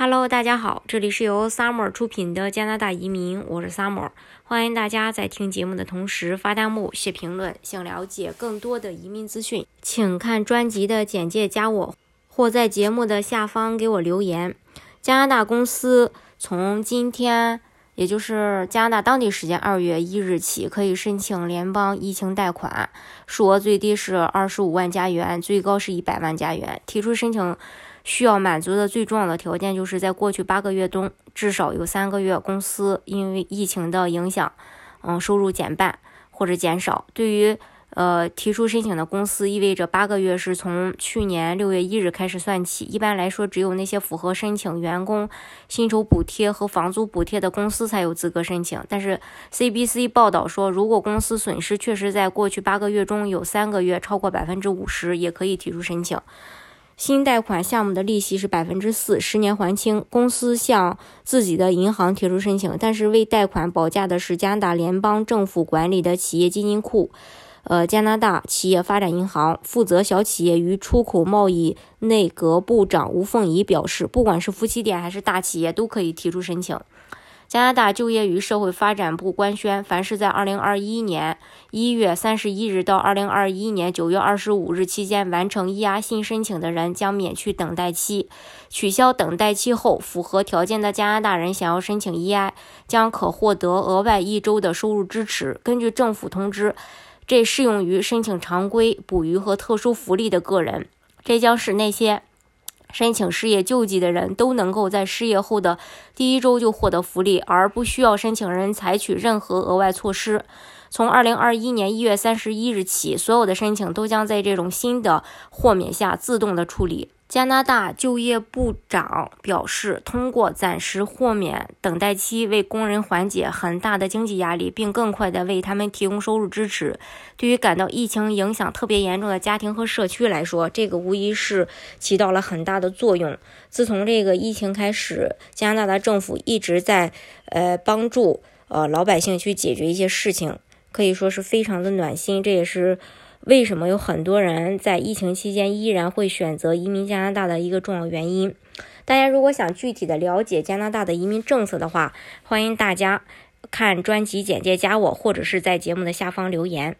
Hello，大家好，这里是由 Summer 出品的加拿大移民，我是 Summer，欢迎大家在听节目的同时发弹幕、写评论。想了解更多的移民资讯，请看专辑的简介，加我或在节目的下方给我留言。加拿大公司从今天，也就是加拿大当地时间二月一日起，可以申请联邦疫情贷款，数额最低是二十五万加元，最高是一百万加元。提出申请。需要满足的最重要的条件，就是在过去八个月中，至少有三个月公司因为疫情的影响，嗯，收入减半或者减少。对于呃提出申请的公司，意味着八个月是从去年六月一日开始算起。一般来说，只有那些符合申请员工薪酬补贴和房租补贴的公司才有资格申请。但是 CBC 报道说，如果公司损失确实在过去八个月中有三个月超过百分之五十，也可以提出申请。新贷款项目的利息是百分之四，十年还清。公司向自己的银行提出申请，但是为贷款保驾的是加拿大联邦政府管理的企业基金库，呃，加拿大企业发展银行负责小企业与出口贸易内阁部长吴凤仪表示，不管是夫妻店还是大企业都可以提出申请。加拿大就业与社会发展部官宣，凡是在2021年1月31日到2021年9月25日期间完成 EI 新申请的人，将免去等待期。取消等待期后，符合条件的加拿大人想要申请 EI，将可获得额外一周的收入支持。根据政府通知，这适用于申请常规捕鱼和特殊福利的个人。这将使那些。申请失业救济的人都能够在失业后的第一周就获得福利，而不需要申请人采取任何额外措施。从二零二一年一月三十一日起，所有的申请都将在这种新的豁免下自动的处理。加拿大就业部长表示，通过暂时豁免等待期，为工人缓解很大的经济压力，并更快地为他们提供收入支持。对于感到疫情影响特别严重的家庭和社区来说，这个无疑是起到了很大的作用。自从这个疫情开始，加拿大政府一直在呃帮助呃老百姓去解决一些事情，可以说是非常的暖心。这也是。为什么有很多人在疫情期间依然会选择移民加拿大的一个重要原因？大家如果想具体的了解加拿大的移民政策的话，欢迎大家看专辑简介加我，或者是在节目的下方留言。